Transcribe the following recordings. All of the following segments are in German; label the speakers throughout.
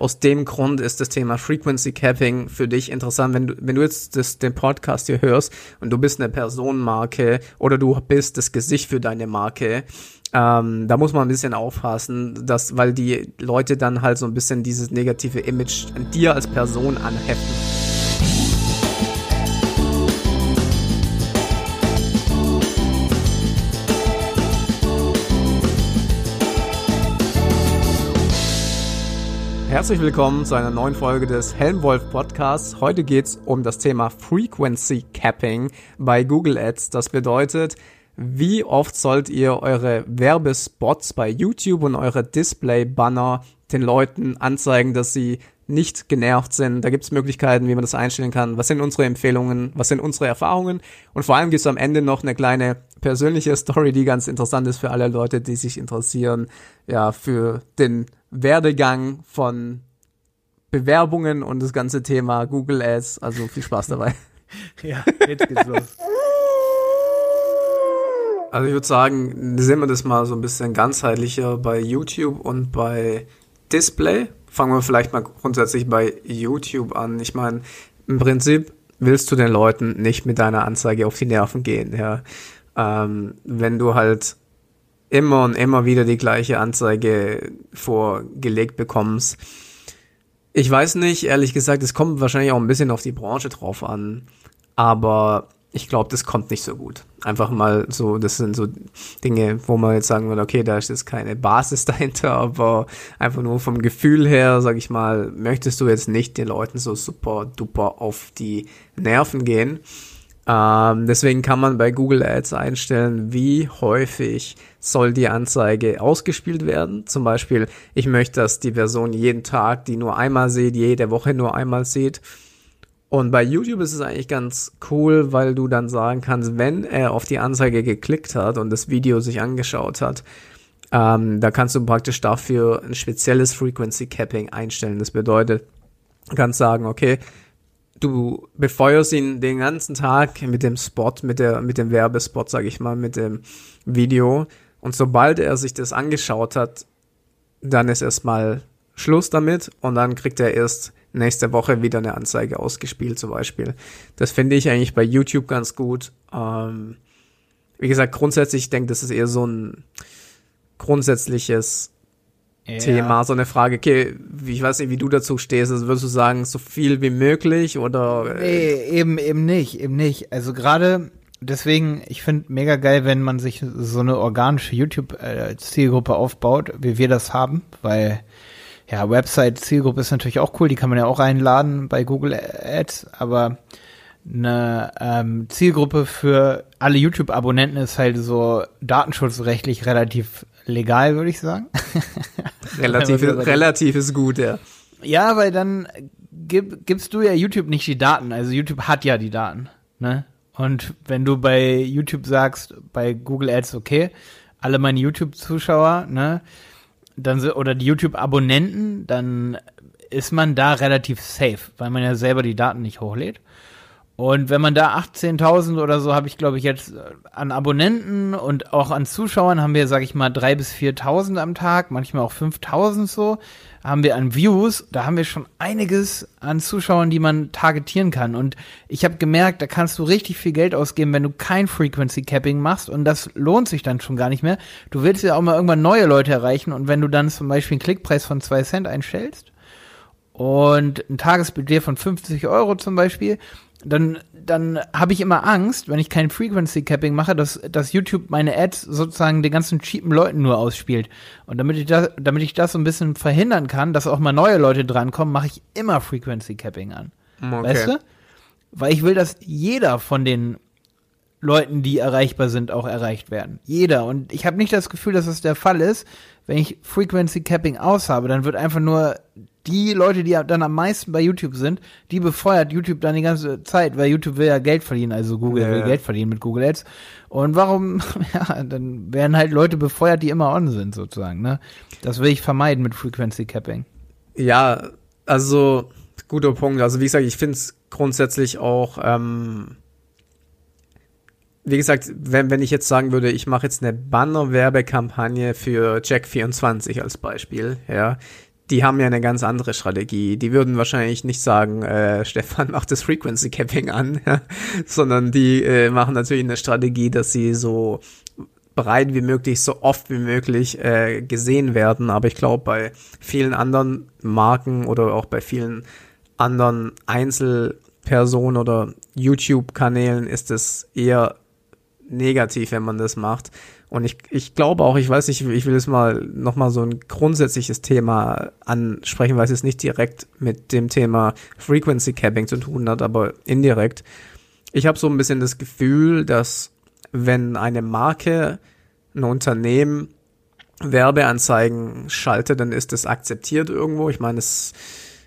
Speaker 1: Aus dem Grund ist das Thema Frequency Capping für dich interessant, wenn du, wenn du jetzt das, den Podcast hier hörst und du bist eine Personenmarke oder du bist das Gesicht für deine Marke, ähm, da muss man ein bisschen aufpassen, dass, weil die Leute dann halt so ein bisschen dieses negative Image an dir als Person anheften. Herzlich willkommen zu einer neuen Folge des Helmwolf Podcasts. Heute geht's um das Thema Frequency Capping bei Google Ads. Das bedeutet, wie oft sollt ihr eure Werbespots bei YouTube und eure Display-Banner den Leuten anzeigen, dass sie nicht genervt sind. Da gibt's Möglichkeiten, wie man das einstellen kann. Was sind unsere Empfehlungen? Was sind unsere Erfahrungen? Und vor allem gibt's am Ende noch eine kleine persönliche Story, die ganz interessant ist für alle Leute, die sich interessieren, ja, für den Werdegang von Bewerbungen und das ganze Thema Google Ads. Also viel Spaß dabei. ja, jetzt geht's los. Also ich würde sagen, sehen wir das mal so ein bisschen ganzheitlicher bei YouTube und bei Display. Fangen wir vielleicht mal grundsätzlich bei YouTube an. Ich meine, im Prinzip willst du den Leuten nicht mit deiner Anzeige auf die Nerven gehen, ja. Ähm, wenn du halt immer und immer wieder die gleiche Anzeige vorgelegt bekommst. Ich weiß nicht, ehrlich gesagt, es kommt wahrscheinlich auch ein bisschen auf die Branche drauf an, aber ich glaube, das kommt nicht so gut. Einfach mal so, das sind so Dinge, wo man jetzt sagen würde, okay, da ist jetzt keine Basis dahinter, aber einfach nur vom Gefühl her, sag ich mal, möchtest du jetzt nicht den Leuten so super duper auf die Nerven gehen. Ähm, deswegen kann man bei Google Ads einstellen, wie häufig soll die Anzeige ausgespielt werden. Zum Beispiel, ich möchte, dass die Person jeden Tag die nur einmal sieht, jede Woche nur einmal sieht. Und bei YouTube ist es eigentlich ganz cool, weil du dann sagen kannst, wenn er auf die Anzeige geklickt hat und das Video sich angeschaut hat, ähm, da kannst du praktisch dafür ein spezielles Frequency Capping einstellen. Das bedeutet, du kannst sagen, okay, du befeuerst ihn den ganzen Tag mit dem Spot, mit der, mit dem Werbespot, sag ich mal, mit dem Video. Und sobald er sich das angeschaut hat, dann ist erstmal Schluss damit und dann kriegt er erst nächste Woche wieder eine Anzeige ausgespielt zum Beispiel. Das finde ich eigentlich bei YouTube ganz gut. Ähm, wie gesagt, grundsätzlich, ich denke, das ist eher so ein grundsätzliches ja. Thema, so eine Frage, okay, ich weiß nicht, wie du dazu stehst, also würdest du sagen, so viel wie möglich oder?
Speaker 2: Nee, eben, eben nicht, eben nicht. Also gerade deswegen, ich finde mega geil, wenn man sich so eine organische YouTube-Zielgruppe aufbaut, wie wir das haben, weil ja, Website-Zielgruppe ist natürlich auch cool, die kann man ja auch einladen bei Google Ads, aber eine ähm, Zielgruppe für alle YouTube-Abonnenten ist halt so datenschutzrechtlich relativ legal, würde ich sagen.
Speaker 1: relativ, relativ ist gut, ja.
Speaker 2: Ja, weil dann gib, gibst du ja YouTube nicht die Daten. Also YouTube hat ja die Daten, ne? Und wenn du bei YouTube sagst, bei Google Ads, okay, alle meine YouTube-Zuschauer, ne, dann oder die YouTube-Abonnenten, dann ist man da relativ safe, weil man ja selber die Daten nicht hochlädt. Und wenn man da 18.000 oder so habe ich, glaube ich, jetzt äh, an Abonnenten und auch an Zuschauern haben wir, sage ich mal, 3.000 bis 4.000 am Tag, manchmal auch 5.000 so, haben wir an Views, da haben wir schon einiges an Zuschauern, die man targetieren kann. Und ich habe gemerkt, da kannst du richtig viel Geld ausgeben, wenn du kein Frequency Capping machst und das lohnt sich dann schon gar nicht mehr. Du willst ja auch mal irgendwann neue Leute erreichen und wenn du dann zum Beispiel einen Klickpreis von 2 Cent einstellst und ein Tagesbudget von 50 Euro zum Beispiel, dann, dann habe ich immer Angst, wenn ich kein Frequency Capping mache, dass, dass YouTube meine Ads sozusagen den ganzen cheapen Leuten nur ausspielt. Und damit ich das, damit ich das so ein bisschen verhindern kann, dass auch mal neue Leute drankommen, mache ich immer Frequency Capping an. Okay. Weißt du? Weil ich will, dass jeder von den Leuten, die erreichbar sind, auch erreicht werden. Jeder. Und ich habe nicht das Gefühl, dass das der Fall ist. Wenn ich Frequency Capping aus habe, dann wird einfach nur die Leute, die dann am meisten bei YouTube sind, die befeuert YouTube dann die ganze Zeit, weil YouTube will ja Geld verdienen, also Google ja. will Geld verdienen mit Google Ads. Und warum, ja, dann werden halt Leute befeuert, die immer on sind, sozusagen, ne? Das will ich vermeiden mit Frequency Capping.
Speaker 1: Ja, also, guter Punkt. Also, wie gesagt, ich finde es grundsätzlich auch, ähm, wie gesagt, wenn, wenn ich jetzt sagen würde, ich mache jetzt eine Banner-Werbekampagne für Jack24 als Beispiel, ja, die haben ja eine ganz andere Strategie. Die würden wahrscheinlich nicht sagen, äh, Stefan macht das Frequency Capping an, sondern die äh, machen natürlich eine Strategie, dass sie so breit wie möglich, so oft wie möglich äh, gesehen werden. Aber ich glaube, bei vielen anderen Marken oder auch bei vielen anderen Einzelpersonen oder YouTube-Kanälen ist es eher negativ, wenn man das macht. Und ich, ich glaube auch, ich weiß nicht, ich will jetzt mal nochmal so ein grundsätzliches Thema ansprechen, weil es jetzt nicht direkt mit dem Thema Frequency Capping zu tun hat, aber indirekt. Ich habe so ein bisschen das Gefühl, dass wenn eine Marke, ein Unternehmen Werbeanzeigen schaltet, dann ist das akzeptiert irgendwo. Ich meine, es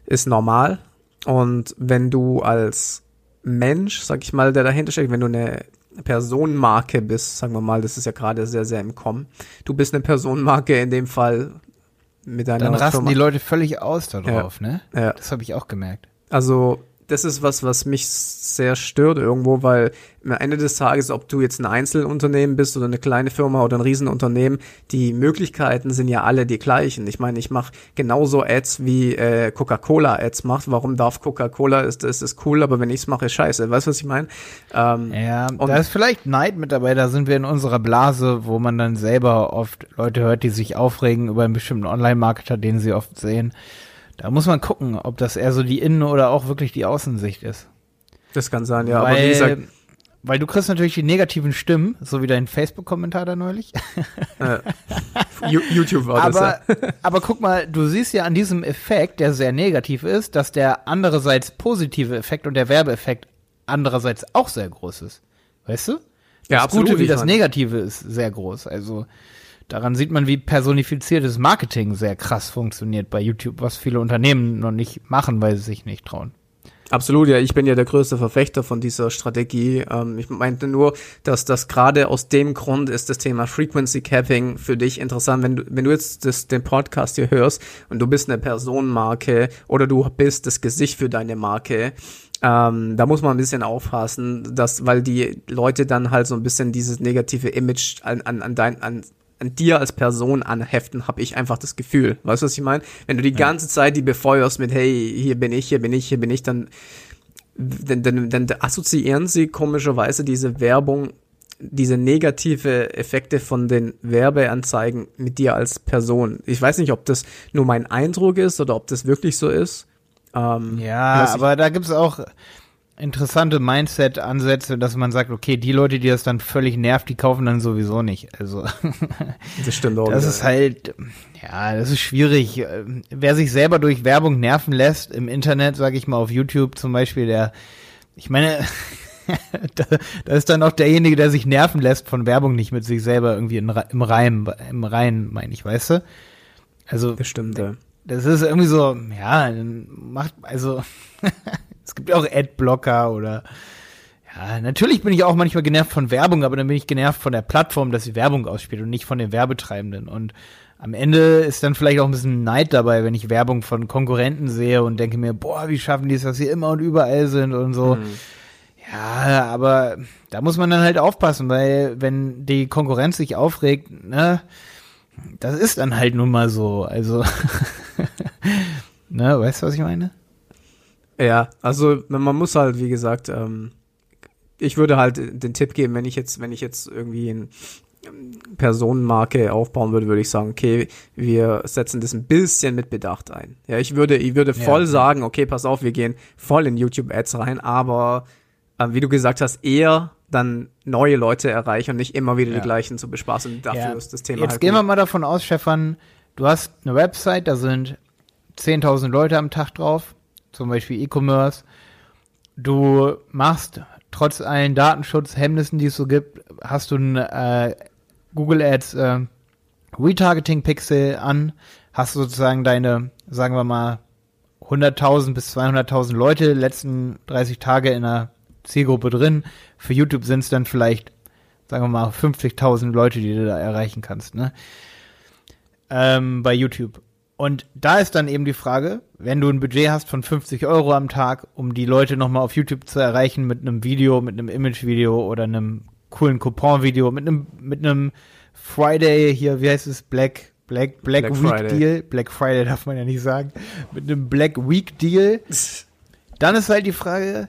Speaker 1: ist normal. Und wenn du als Mensch, sag ich mal, der dahinter steckt, wenn du eine Personenmarke bist, sagen wir mal, das ist ja gerade sehr, sehr im Kommen. Du bist eine Personenmarke in dem Fall mit deiner
Speaker 2: Dann rasten
Speaker 1: Firma.
Speaker 2: die Leute völlig aus darauf,
Speaker 1: Ja.
Speaker 2: ne?
Speaker 1: Ja.
Speaker 2: Das habe ich auch gemerkt.
Speaker 1: Also, das ist was, was mich sehr stört irgendwo, weil am Ende des Tages, ob du jetzt ein Einzelunternehmen bist oder eine kleine Firma oder ein Riesenunternehmen, die Möglichkeiten sind ja alle die gleichen. Ich meine, ich mache genauso Ads wie äh, Coca-Cola Ads macht. Warum darf Coca-Cola? Ist, ist, ist cool, aber wenn ich es mache, ist scheiße. Weißt du, was ich meine? Ähm,
Speaker 2: Ja,
Speaker 1: Und-
Speaker 2: da ist vielleicht Neid mit dabei, da sind wir in unserer Blase, wo man dann selber oft Leute hört, die sich aufregen über einen bestimmten Online-Marketer, den sie oft sehen. Da muss man gucken, ob das eher so die Innen- oder auch wirklich die Außensicht ist.
Speaker 1: das kann sein, ja.
Speaker 2: weil,
Speaker 1: aber wie gesagt,
Speaker 2: weil du kriegst natürlich die negativen Stimmen, so wie dein Facebook-Kommentar da neulich.
Speaker 1: Ju- YouTube war das
Speaker 2: aber,
Speaker 1: ja.
Speaker 2: aber guck mal, du siehst ja an diesem Effekt, der sehr negativ ist, dass der andererseits positive Effekt und der Werbeeffekt andererseits auch sehr groß ist. Weißt du?
Speaker 1: Ja,
Speaker 2: das Gute wie das Negative ist sehr groß. Also daran sieht man, wie personifiziertes Marketing sehr krass funktioniert bei YouTube, was viele Unternehmen noch nicht machen, weil sie sich nicht trauen.
Speaker 1: Absolut, ja, ich bin ja der größte Verfechter von dieser Strategie. Ähm, ich meinte nur, dass das gerade aus dem Grund ist das Thema Frequency Capping für dich interessant. Wenn du, wenn du jetzt das, den Podcast hier hörst und du bist eine Personenmarke oder du bist das Gesicht für deine Marke, ähm, da muss man ein bisschen aufpassen, dass, weil die Leute dann halt so ein bisschen dieses negative Image an, an, an dein, an, an dir als Person anheften, habe ich einfach das Gefühl. Weißt du, was ich meine? Wenn du die ganze Zeit die befeuerst mit, hey, hier bin ich, hier bin ich, hier bin ich, dann, dann, dann, dann assoziieren sie komischerweise diese Werbung, diese negative Effekte von den Werbeanzeigen mit dir als Person. Ich weiß nicht, ob das nur mein Eindruck ist oder ob das wirklich so ist. Ähm,
Speaker 2: Ja, aber da gibt's auch interessante Mindset-Ansätze, dass man sagt, okay, die Leute, die das dann völlig nervt, die kaufen dann sowieso nicht. Also
Speaker 1: das stimmt auch.
Speaker 2: Das
Speaker 1: wieder.
Speaker 2: ist halt, ja, das ist schwierig. Wer sich selber durch Werbung nerven lässt, im Internet, sage ich mal, auf YouTube zum Beispiel, der, ich meine, da, da ist dann auch derjenige, der sich nerven lässt von Werbung nicht mit sich selber irgendwie in, im Reim, im Rein, meine ich, weißt du? Also,
Speaker 1: das stimmt, ja.
Speaker 2: das ist irgendwie so, ja, macht, also, es gibt auch Adblocker oder, ja, natürlich bin ich auch manchmal genervt von Werbung, aber dann bin ich genervt von der Plattform, dass sie Werbung ausspielt und nicht von den Werbetreibenden. Und am Ende ist dann vielleicht auch ein bisschen Neid dabei, wenn ich Werbung von Konkurrenten sehe und denke mir, boah, wie schaffen die es, dass sie immer und überall sind und so.
Speaker 1: Mhm.
Speaker 2: Ja, aber da muss man dann halt aufpassen, weil wenn die Konkurrenz sich aufregt, ne, das ist dann halt nun mal so. Also, ne, weißt du, was ich meine?
Speaker 1: Ja, also man muss halt, wie gesagt, ähm, ich würde halt den Tipp geben, wenn ich jetzt, wenn ich jetzt irgendwie ein Personenmarke aufbauen würde, würde ich sagen, okay, wir setzen das ein bisschen mit Bedacht ein. Ja, ich würde, ich würde
Speaker 2: Ja,
Speaker 1: voll
Speaker 2: okay.
Speaker 1: sagen, okay, pass auf, wir gehen voll in YouTube-Ads rein, aber ähm, wie du gesagt hast, eher dann neue Leute erreichen und nicht immer wieder
Speaker 2: Ja.
Speaker 1: die gleichen zu bespaßen. Dafür
Speaker 2: Ja.
Speaker 1: ist das Thema
Speaker 2: Jetzt
Speaker 1: halt
Speaker 2: gehen wir
Speaker 1: gut.
Speaker 2: mal davon aus, Stefan, du hast eine Website, da sind 10.000 Leute am Tag drauf, zum Beispiel E-Commerce. Du machst trotz allen Datenschutzhemmnissen, die es so gibt, hast du ein äh, Google Ads äh, Retargeting Pixel an, hast sozusagen deine, sagen wir mal, 100.000 bis 200.000 Leute letzten 30 Tage in einer Zielgruppe drin. Für YouTube sind es dann vielleicht, sagen wir mal, 50.000 Leute, die du da erreichen kannst, ne? Ähm, bei YouTube. Und da ist dann eben die Frage, wenn du ein Budget hast von 50 Euro am Tag, um die Leute nochmal auf YouTube zu erreichen mit einem Video, mit einem Image-Video oder einem coolen Coupon-Video, mit einem, mit einem Friday hier, wie heißt es, Black, Black, Black,
Speaker 1: Black
Speaker 2: Week
Speaker 1: Friday.
Speaker 2: Deal, Black Friday darf man ja nicht sagen, mit einem Black Week Deal, dann ist halt die Frage,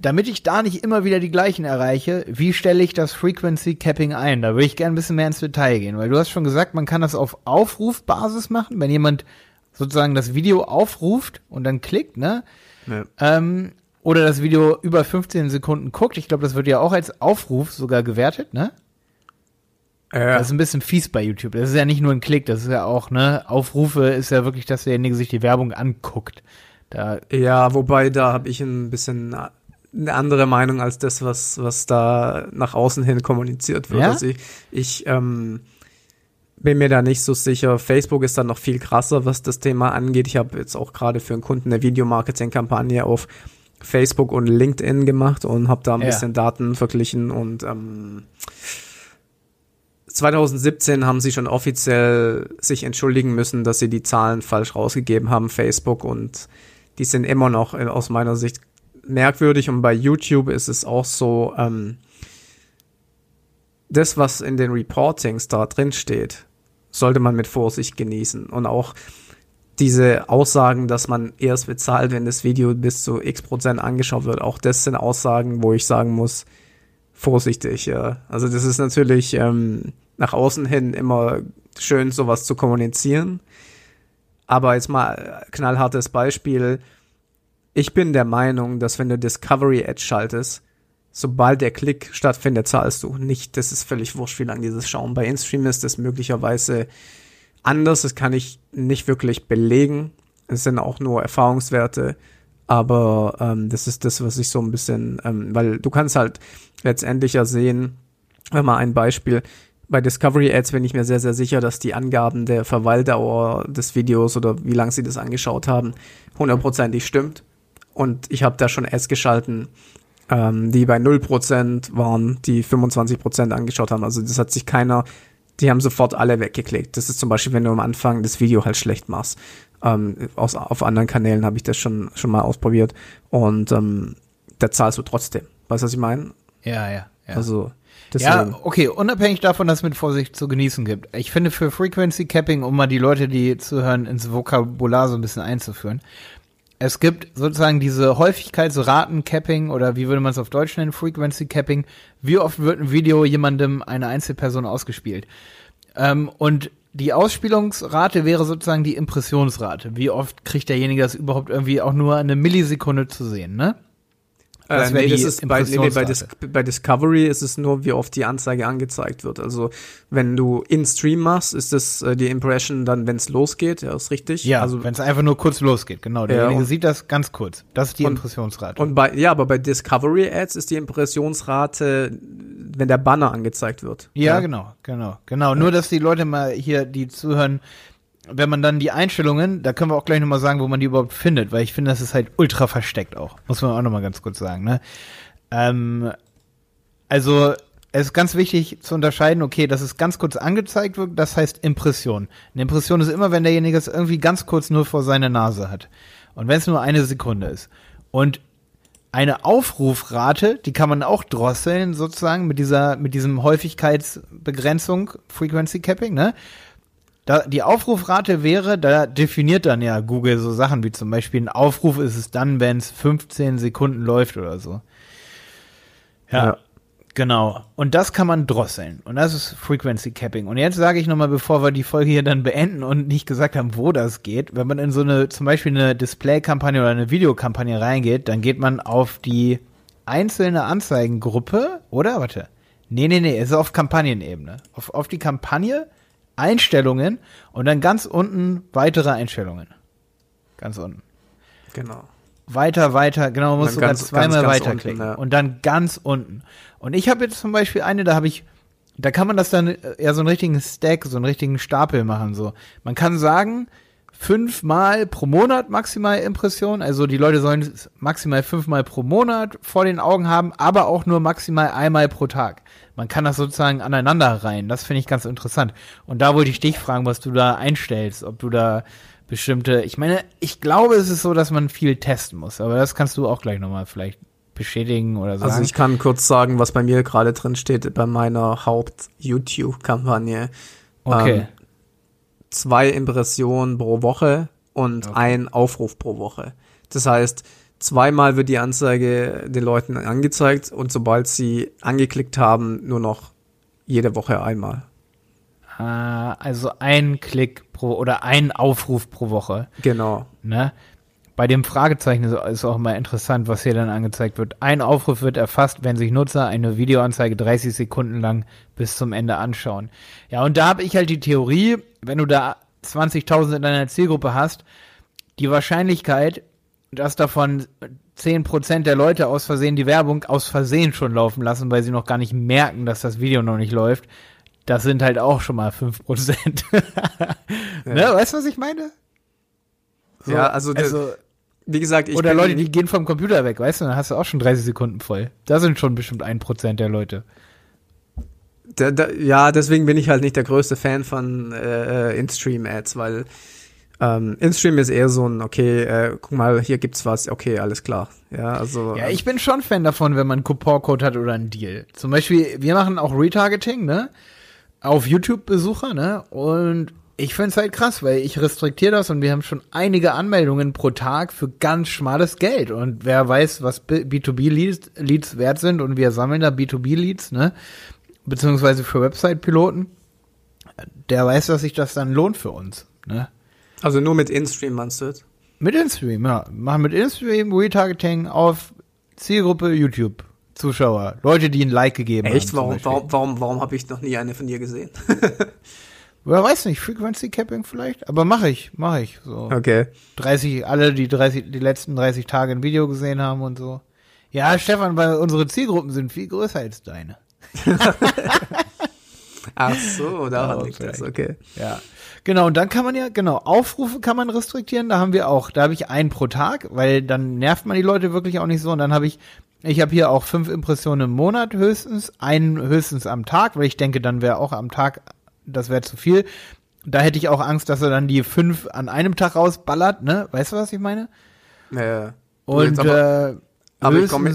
Speaker 2: damit ich da nicht immer wieder die gleichen erreiche, wie stelle ich das Frequency Capping ein? Da würde ich gerne ein bisschen mehr ins Detail gehen, weil du hast schon gesagt, man kann das auf Aufrufbasis machen, wenn jemand sozusagen das Video aufruft und dann klickt, ne?
Speaker 1: Ja.
Speaker 2: Ähm, oder das Video über 15 Sekunden guckt. Ich glaube, das wird ja auch als Aufruf sogar gewertet, ne?
Speaker 1: Ja.
Speaker 2: Das ist ein bisschen fies bei YouTube. Das ist ja nicht nur ein Klick, das ist ja auch, ne? Aufrufe ist ja wirklich, dass derjenige sich die Werbung anguckt. Da,
Speaker 1: Ja, wobei da habe ich ein bisschen eine andere Meinung als das, was, was da nach außen hin kommuniziert wird.
Speaker 2: Ja?
Speaker 1: Also ich, ich ähm, bin mir da nicht so sicher. Facebook ist dann noch viel krasser, was das Thema angeht. Ich habe jetzt auch gerade für einen Kunden eine Videomarketing-Kampagne auf Facebook und LinkedIn gemacht und habe da ein
Speaker 2: Ja.
Speaker 1: bisschen Daten verglichen und ähm, 2017 haben sie schon offiziell sich entschuldigen müssen, dass sie die Zahlen falsch rausgegeben haben, Facebook, und die sind immer noch aus meiner Sicht merkwürdig. Und bei YouTube ist es auch so, ähm, das, was in den Reportings da drin steht, sollte man mit Vorsicht genießen. Und auch diese Aussagen, dass man erst bezahlt, wenn das Video bis zu x Prozent angeschaut wird, auch das sind Aussagen, wo ich sagen muss, vorsichtig, ja. Also das ist natürlich ähm, nach außen hin immer schön, sowas zu kommunizieren. Aber jetzt mal äh, knallhartes Beispiel. Ich bin der Meinung, dass wenn du Discovery Edge schaltest, sobald der Klick stattfindet, zahlst du nicht. Das ist völlig wurscht, wie lange dieses schauen. Bei InStream ist das möglicherweise anders. Das kann ich nicht wirklich belegen. Es sind auch nur Erfahrungswerte. Aber ähm, das ist das, was ich so ein bisschen, ähm, weil du kannst halt letztendlich ja sehen, wenn mal ein Beispiel, bei Discovery Ads bin ich mir sehr, sehr sicher, dass die Angaben der Verweildauer des Videos oder wie lange sie das angeschaut haben, hundertprozentig stimmt. Und ich habe da schon Ads geschalten, ähm, die bei 0% waren, die 25% angeschaut haben. Also das hat sich keiner, die haben sofort alle weggeklickt. Das ist zum Beispiel, wenn du am Anfang das Video halt schlecht machst. Ähm, aus, auf anderen Kanälen habe ich das schon, schon mal ausprobiert. Und ähm, da zahlst du trotzdem. Weißt du, was ich meine?
Speaker 2: ja, ja, ja.
Speaker 1: Also, deswegen.
Speaker 2: Ja, okay, unabhängig davon, dass es mit Vorsicht zu genießen gibt. Ich finde für Frequency Capping, um mal die Leute, die zuhören, ins Vokabular so ein bisschen einzuführen. Es gibt sozusagen diese Häufigkeitsraten-Capping oder wie würde man es auf Deutsch nennen, Frequency Capping. Wie oft wird ein Video jemandem, eine Einzelperson ausgespielt? Ähm, und die Ausspielungsrate wäre sozusagen die Impressionsrate. Wie oft kriegt derjenige das überhaupt irgendwie auch nur eine Millisekunde zu sehen, ne? Das
Speaker 1: Äh,
Speaker 2: wär
Speaker 1: nee, das ist bei, nee, bei, Dis bei Discovery ist es nur, wie oft die Anzeige angezeigt wird. Also wenn du in Stream machst, ist das äh, die Impression dann, wenn es losgeht, ja, ist richtig.
Speaker 2: Ja,
Speaker 1: also
Speaker 2: wenn es einfach nur kurz losgeht, genau. Derjenige
Speaker 1: und-
Speaker 2: sieht das ganz kurz. Das ist die
Speaker 1: Und-
Speaker 2: Impressionsrate.
Speaker 1: und bei ja, aber bei Discovery Ads ist die Impressionsrate, wenn der Banner angezeigt wird.
Speaker 2: ja, genau, genau, genau. Nur, dass die Leute mal hier, die zuhören, wenn man dann die Einstellungen, da können wir auch gleich nochmal sagen, wo man die überhaupt findet, weil ich finde, das ist halt ultra versteckt auch. Muss man auch nochmal ganz kurz sagen, ne? Ähm, also, es ist ganz wichtig zu unterscheiden, okay, dass es ganz kurz angezeigt wird, das heißt Impression. Eine Impression ist immer, wenn derjenige es irgendwie ganz kurz nur vor seiner Nase hat. Und wenn es nur eine Sekunde ist. Und eine Aufrufrate, die kann man auch drosseln, sozusagen, mit dieser, mit diesem Häufigkeitsbegrenzung, Frequency Capping, ne? Da, die Aufrufrate wäre, da definiert dann ja Google so Sachen wie zum Beispiel ein Aufruf ist es dann, wenn es 15 Sekunden läuft oder so. Ja,
Speaker 1: Ja.
Speaker 2: genau. Und das kann man drosseln. Und das ist Frequency Capping. Und jetzt sage ich nochmal, bevor wir die Folge hier dann beenden und nicht gesagt haben, wo das geht, wenn man in so eine, zum Beispiel eine Display-Kampagne oder eine Videokampagne reingeht, dann geht man auf die einzelne Anzeigengruppe, oder? Warte. Nee, nee, nee, es ist auf Kampagnenebene. Auf, auf die Kampagne, Einstellungen und dann ganz unten weitere Einstellungen. Ganz unten.
Speaker 1: Genau.
Speaker 2: Weiter, weiter, genau, man muss
Speaker 1: dann
Speaker 2: sogar
Speaker 1: ganz-
Speaker 2: zweimal
Speaker 1: ganz, ganz
Speaker 2: weiterklicken.
Speaker 1: unten, ja.
Speaker 2: Und dann ganz unten. Und ich habe jetzt zum Beispiel eine, da habe ich, da kann man das dann äh, ja so einen richtigen Stack, so einen richtigen Stapel machen. So, man kann sagen, fünfmal pro Monat maximal Impression. Also die Leute sollen es maximal fünfmal pro Monat vor den Augen haben, aber auch nur maximal einmal pro Tag. Man kann das sozusagen aneinander rein. Das finde ich ganz interessant. Und da wollte ich dich fragen, was du da einstellst, ob du da bestimmte, ich meine, ich glaube, es ist so, dass man viel testen muss, aber das kannst du auch gleich nochmal vielleicht bestätigen oder sagen.
Speaker 1: Also ich kann kurz sagen, was bei mir gerade drin steht bei meiner Haupt-YouTube-Kampagne.
Speaker 2: okay.
Speaker 1: Ähm, zwei Impressionen pro Woche und
Speaker 2: Okay.
Speaker 1: ein Aufruf pro Woche. Das heißt, zweimal wird die Anzeige den Leuten angezeigt und sobald sie angeklickt haben, nur noch jede Woche einmal.
Speaker 2: Ah, also ein Klick pro oder ein Aufruf pro Woche.
Speaker 1: Genau.
Speaker 2: Ne? Bei dem Fragezeichen ist, auch mal interessant, was hier dann angezeigt wird. Ein Aufruf wird erfasst, wenn sich Nutzer eine Videoanzeige 30 Sekunden lang bis zum Ende anschauen. Ja, und da habe ich halt die Theorie, wenn du da 20.000 in deiner Zielgruppe hast, die Wahrscheinlichkeit, dass davon 10% der Leute aus Versehen die Werbung aus Versehen schon laufen lassen, weil sie noch gar nicht merken, dass das Video noch nicht läuft, das sind halt auch schon mal 5%. ne, weißt du, was ich meine? So,
Speaker 1: Ja, also
Speaker 2: also
Speaker 1: Wie gesagt, ich
Speaker 2: oder Leute, die gehen vom Computer weg, weißt du, dann hast du auch schon 30 Sekunden voll. Da sind schon bestimmt ein Prozent der Leute.
Speaker 1: Da, da, ja, deswegen bin ich halt nicht der größte Fan von äh, In-Stream-Ads, weil ähm, In-Stream ist eher so ein, okay, äh, guck mal, hier gibt's was, okay, alles klar. Ja, also.
Speaker 2: Ja, ich bin schon Fan davon, wenn man einen Couponcode hat oder einen Deal. Zum Beispiel, wir machen auch Retargeting, ne? Auf YouTube-Besucher, ne? Und ich find's halt krass, weil ich restriktiere das und wir haben schon einige Anmeldungen pro Tag für ganz schmales Geld. Und wer weiß, was B- B2B-Leads Leads wert sind und wir sammeln da B2B-Leads, ne? Beziehungsweise für Website-Piloten, der weiß, dass sich das dann lohnt für uns, ne?
Speaker 1: also nur mit In-Stream meinst du jetzt?
Speaker 2: Mit Instagram, ja. Machen mit Instagram Retargeting auf Zielgruppe YouTube. Zuschauer, Leute, die ein Like gegeben haben.
Speaker 1: Echt? Warum, warum, warum, warum habe ich noch nie eine von dir gesehen?
Speaker 2: Ja, weiß nicht, Frequency Capping vielleicht, aber mache ich, mache ich. So
Speaker 1: Okay.
Speaker 2: 30, alle, die 30, die letzten 30 Tage ein Video gesehen haben und so. Ja, Stefan, weil unsere Zielgruppen sind viel größer als deine.
Speaker 1: Ach so, daran
Speaker 2: Oh,
Speaker 1: liegt das, okay.
Speaker 2: Ja. Genau, und dann kann man ja, genau, Aufrufe kann man restriktieren, da haben wir auch, da habe ich einen pro Tag, weil dann nervt man die Leute wirklich auch nicht so und dann habe ich, ich habe hier auch fünf Impressionen im Monat höchstens, einen höchstens am Tag, weil ich denke, dann wäre auch am Tag, das wäre zu viel. Da hätte ich auch Angst, dass er dann die fünf an einem Tag rausballert, ne? Weißt du, was ich meine?
Speaker 1: Du,
Speaker 2: Und
Speaker 1: jetzt aber,
Speaker 2: äh,
Speaker 1: aber ich komm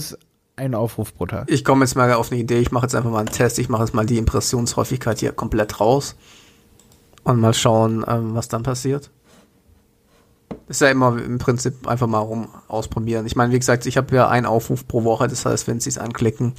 Speaker 2: einen Aufruf pro Tag.
Speaker 1: ich komme jetzt mal auf eine Idee, ich mache jetzt einfach mal einen Test, ich mache jetzt mal die Impressionshäufigkeit hier komplett raus und mal schauen, ähm, was dann passiert. Ist ja immer im Prinzip einfach mal rum ausprobieren. Ich meine, wie gesagt, ich habe ja einen Aufruf pro Woche, das heißt, wenn sie es anklicken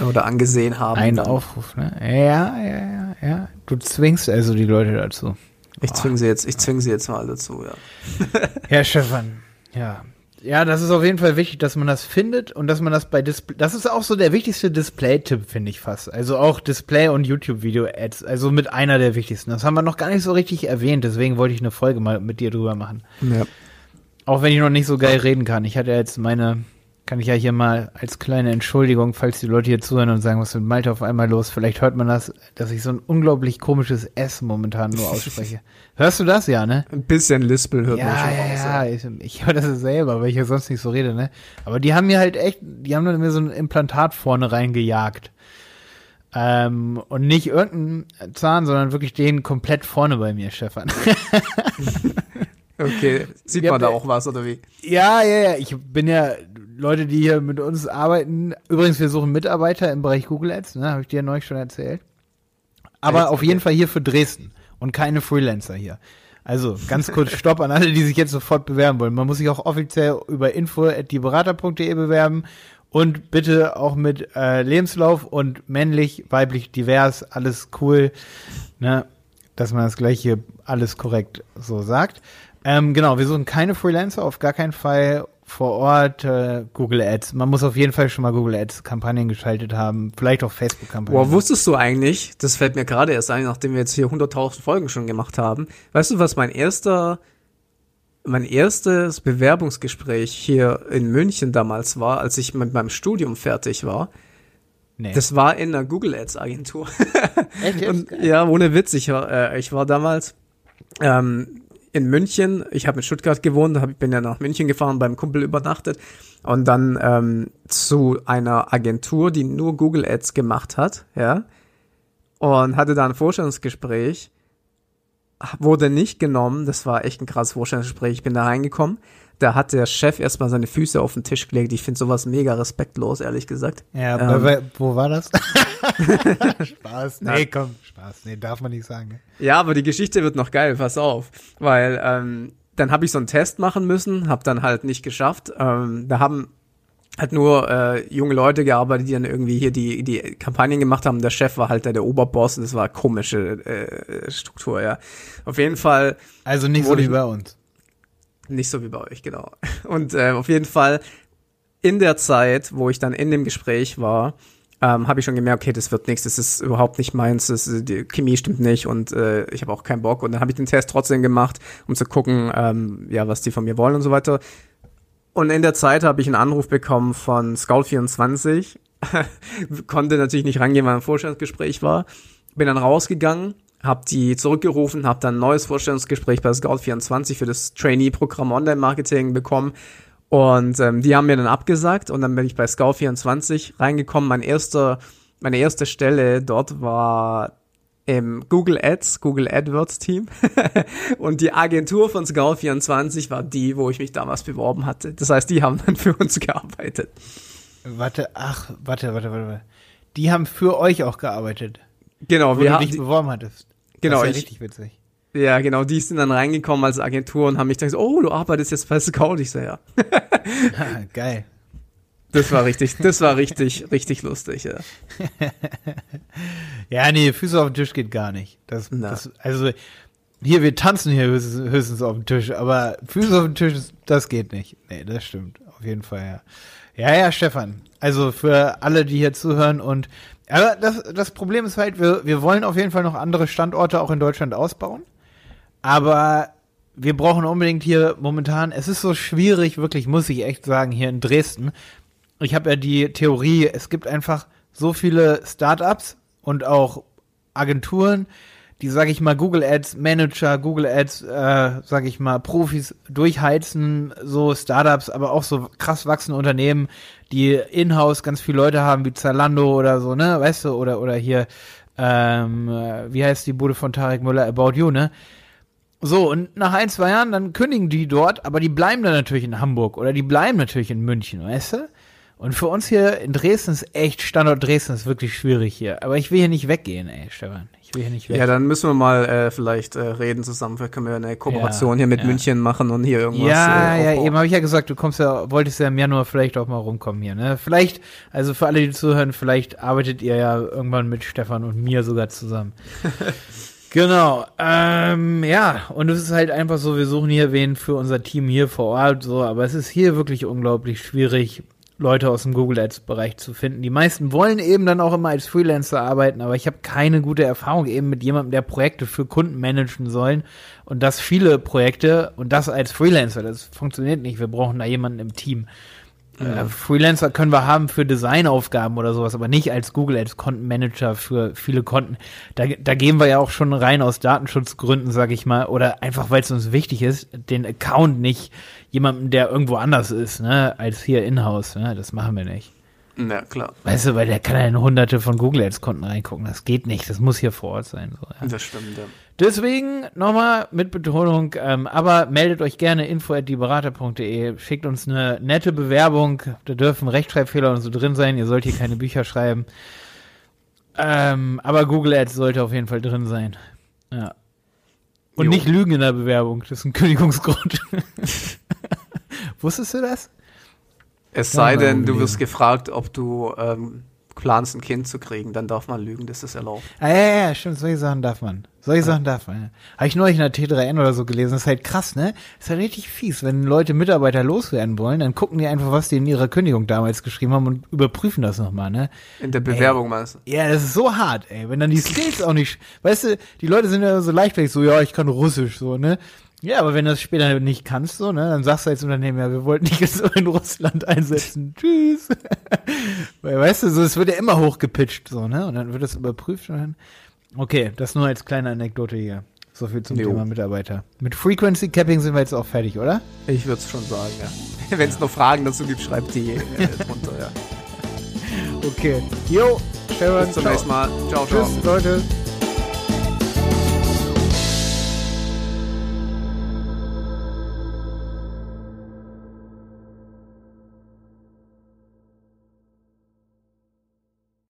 Speaker 1: oder angesehen haben,
Speaker 2: Ein Aufruf, ne? Ja, ja, ja, ja. Du zwingst also die Leute dazu.
Speaker 1: ich zwinge sie jetzt, ich zwinge sie jetzt mal dazu, ja.
Speaker 2: Ja, Stefan. Ja. Ja, das ist auf jeden Fall wichtig, dass man das findet und dass man das bei Display. Das ist auch so der wichtigste Display-Tipp, finde ich fast. Also auch Display- und YouTube-Video-Ads. Also mit einer der wichtigsten. Das haben wir noch gar nicht so richtig erwähnt, deswegen wollte ich eine Folge mal mit dir drüber machen.
Speaker 1: ja.
Speaker 2: Auch wenn ich noch nicht so geil reden kann. Ich hatte jetzt meine, kann ich ja hier mal als kleine Entschuldigung, falls die Leute hier zuhören und sagen, was ist mit Malte auf einmal los? Vielleicht hört man das, dass ich so ein unglaublich komisches S momentan nur ausspreche. Hörst du das? Ja, ne?
Speaker 1: Ein bisschen Lispel hört man
Speaker 2: Ja,
Speaker 1: schon
Speaker 2: ja,
Speaker 1: raus.
Speaker 2: ja, ich, ich höre das ja selber, weil ich ja sonst nicht so rede, ne? Aber die haben mir halt echt, die haben mir so ein Implantat vorne reingejagt. Ähm, und nicht irgendeinen Zahn, sondern wirklich den komplett vorne bei mir, Stefan.
Speaker 1: Okay, sieht
Speaker 2: Ja,
Speaker 1: man da
Speaker 2: aber-
Speaker 1: auch was oder wie?
Speaker 2: ja, ja, ja, ich bin ja, Leute, die hier mit uns arbeiten, übrigens, wir suchen Mitarbeiter im Bereich Google Ads, ne? Habe ich dir neulich schon erzählt. Aber auf jeden Fall hier für Dresden und keine Freelancer hier. Also ganz kurz Stopp an alle, die sich jetzt sofort bewerben wollen. Man muss sich auch offiziell über info@dieberater.de bewerben und bitte auch mit äh, Lebenslauf und männlich, weiblich, divers, alles cool, ne, dass man das gleich hier alles korrekt so sagt. Ähm, genau, wir suchen keine Freelancer, auf gar keinen Fall vor Ort äh, Google Ads. Man muss auf jeden Fall schon mal Google Ads Kampagnen geschaltet haben, vielleicht auch Facebook Kampagnen.
Speaker 1: Boah, wusstest du eigentlich, das fällt mir gerade erst ein, nachdem wir jetzt hier 100.000 Folgen schon gemacht haben, weißt du, was mein erster, mein erstes Bewerbungsgespräch hier in München damals war, als ich mit meinem Studium fertig war?
Speaker 2: nee.
Speaker 1: Das war in einer Google Ads Agentur.
Speaker 2: Echt jetzt?
Speaker 1: Und, ja, ohne Witz, ich war, äh, ich war damals ähm, in München, ich habe in Stuttgart gewohnt, hab, bin ja nach München gefahren, beim Kumpel übernachtet. Und dann ähm, zu einer Agentur, die nur Google Ads gemacht hat, ja, und hatte da ein Vorstellungsgespräch, wurde nicht genommen, das war echt ein krasses Vorstellungsgespräch, ich bin da reingekommen, Da hat der Chef erstmal seine Füße auf den Tisch gelegt. Ich finde sowas mega respektlos, ehrlich gesagt.
Speaker 2: Ja,
Speaker 1: Ähm,
Speaker 2: bei, wo war das? Spaß. Nee,
Speaker 1: Nein.
Speaker 2: komm, Spaß. Nee, darf man nicht sagen. Ne?
Speaker 1: Ja, aber die Geschichte wird noch geil, pass auf. Weil ähm, dann habe ich so einen Test machen müssen, habe dann halt nicht geschafft. Ähm, da haben halt nur äh, junge Leute gearbeitet, die dann irgendwie hier die, die Kampagnen gemacht haben. Der Chef war halt der, der Oberboss und das war komische äh, Struktur, ja. Auf jeden Fall
Speaker 2: Also nicht so wie bei uns.
Speaker 1: Nicht so wie bei euch, genau. Und äh, auf jeden Fall in der Zeit, wo ich dann in dem Gespräch war, ähm, habe ich schon gemerkt, okay, das wird nichts, das ist überhaupt nicht meins, das, die Chemie stimmt nicht und äh, ich habe auch keinen Bock. Und dann habe ich den Test trotzdem gemacht, um zu gucken, ähm, ja, was die von mir wollen und so weiter. Und in der Zeit habe ich einen Anruf bekommen von Scout24. Konnte natürlich nicht rangehen, weil ein Vorstellungsgespräch war. Bin dann rausgegangen, habe die zurückgerufen, habe dann ein neues Vorstellungsgespräch bei Scout24 für das Trainee-Programm Online-Marketing bekommen. Und ähm, die haben mir dann abgesagt und dann bin ich bei Scout24 reingekommen. Mein erster, meine erste Stelle dort war im Google Ads, Google AdWords Team. und die Agentur von Scout24 war die, wo ich mich damals beworben hatte. Das heißt, die haben dann für uns gearbeitet.
Speaker 2: Warte, ach, warte, warte, warte. warte. Die haben für euch auch gearbeitet,
Speaker 1: Genau,
Speaker 2: wo
Speaker 1: wir
Speaker 2: du
Speaker 1: haben,
Speaker 2: dich beworben hattest.
Speaker 1: Genau,
Speaker 2: das ist ja
Speaker 1: ich-
Speaker 2: richtig witzig.
Speaker 1: ja, genau, die sind dann reingekommen als Agentur und haben mich gesagt, oh, du arbeitest jetzt bei Scout. Ich so, ja.
Speaker 2: Ah, Geil.
Speaker 1: Das war richtig, das war richtig, richtig lustig, ja.
Speaker 2: Ja, nee, Füße auf den Tisch geht gar nicht. Das, das also hier, wir tanzen hier höchstens, höchstens auf dem Tisch, aber Füße auf dem Tisch, das geht nicht. Nee, das stimmt. Auf jeden Fall, ja. Ja, ja, Stefan. Also für alle, die hier zuhören und aber das, das Problem ist halt, wir, wir wollen auf jeden Fall noch andere Standorte auch in Deutschland ausbauen. Aber wir brauchen unbedingt hier momentan, es ist so schwierig, wirklich, muss ich echt sagen, hier in Dresden. Ich habe ja die Theorie, es gibt einfach so viele Startups und auch Agenturen, die, sage ich mal, Google Ads Manager, Google Ads, äh, sage ich mal, Profis durchheizen, so Startups, aber auch so krass wachsende Unternehmen, die in-house ganz viele Leute haben, wie Zalando oder so, ne, weißt du, oder, oder hier, ähm, äh, wie heißt die Bude von Tarek Müller, About You, ne? So, und nach ein, zwei Jahren, dann kündigen die dort, aber die bleiben dann natürlich in Hamburg oder die bleiben natürlich in München, weißt du? Und für uns hier in Dresden ist echt, Standort Dresden ist wirklich schwierig hier. Aber ich will hier nicht weggehen, ey, Stefan. Ich will hier nicht weg.
Speaker 1: Ja, dann müssen wir mal äh, vielleicht äh, reden zusammen. Vielleicht können wir eine Kooperation
Speaker 2: Ja,
Speaker 1: hier mit
Speaker 2: ja.
Speaker 1: München machen und hier irgendwas.
Speaker 2: ja,
Speaker 1: äh,
Speaker 2: ja, eben habe ich ja gesagt, du kommst ja, wolltest ja im Januar vielleicht auch mal rumkommen hier, ne? Vielleicht, also für alle, die zuhören, vielleicht arbeitet ihr ja irgendwann mit Stefan und mir sogar zusammen. genau, ähm, ja, und es ist halt einfach so, wir suchen hier wen für unser Team hier vor Ort, so, aber es ist hier wirklich unglaublich schwierig, Leute aus dem Google Ads Bereich zu finden. Die meisten wollen eben dann auch immer als Freelancer arbeiten, aber ich habe keine gute Erfahrung eben mit jemandem, der Projekte für Kunden managen sollen und das viele Projekte und das als Freelancer. Das funktioniert nicht. Wir brauchen da jemanden im Team. Äh, Freelancer können wir haben für Designaufgaben oder sowas, aber nicht als Google Ads Content Manager für viele Konten. Da, da gehen wir ja auch schon rein aus Datenschutzgründen, sag ich mal, oder einfach weil es uns wichtig ist, den Account nicht jemandem, der irgendwo anders ist, ne, als hier in-house. Ne? Das machen wir nicht.
Speaker 1: Ja, klar.
Speaker 2: Weißt du, weil der kann ja in hunderte von Google Ads Konten reingucken. Das geht nicht. Das muss hier vor Ort sein. So, ja.
Speaker 1: Das stimmt, ja.
Speaker 2: Deswegen nochmal mit Betonung, ähm, aber meldet euch gerne info at dieberater.de, schickt uns eine nette Bewerbung, da dürfen Rechtschreibfehler und so drin sein, ihr sollt hier keine Bücher schreiben. Ähm, aber Google Ads sollte auf jeden Fall drin sein. Ja. Und
Speaker 1: Jo.
Speaker 2: nicht lügen in der Bewerbung, das ist ein Kündigungsgrund. Wusstest du das?
Speaker 1: Es
Speaker 2: Ja,
Speaker 1: sei denn, du wirst gefragt, ob du ähm, planst, ein Kind zu kriegen, dann darf man lügen, das ist erlaubt.
Speaker 2: Ah, ja, ja, ja, stimmt, solche Sachen darf man. Solche Sachen darf man, ja. Habe ich neulich in der T3N oder so gelesen. Das ist halt krass, ne? Das ist halt richtig fies. Wenn Leute Mitarbeiter loswerden wollen, dann gucken die einfach, was die in ihrer Kündigung damals geschrieben haben und überprüfen das nochmal, ne?
Speaker 1: In der Bewerbung meinst du?
Speaker 2: Ja, das ist so hart, ey. Wenn dann die Skills auch nicht, weißt du, die Leute sind ja so leichtfertig, so, ja, ich kann Russisch, so, ne? Ja, aber wenn du das später nicht kannst, so, ne, dann sagst du als Unternehmen, ja, wir wollten dich jetzt so in Russland einsetzen. Tschüss. Weil, weißt du, so, es wird ja immer hochgepitcht, so, ne? Und dann wird das überprüft und dann, okay, das nur als kleine Anekdote hier. So viel zum
Speaker 1: Jo.
Speaker 2: Thema Mitarbeiter. Mit Frequency Capping sind wir jetzt auch fertig, oder?
Speaker 1: Ich würde es schon sagen, ja. Wenn es noch Fragen dazu gibt, schreibt die äh, drunter, ja.
Speaker 2: Okay. Jo, Sharon,
Speaker 1: Bis zum
Speaker 2: ciao.
Speaker 1: nächsten Mal. Ciao, ciao.
Speaker 2: Tschüss, Leute.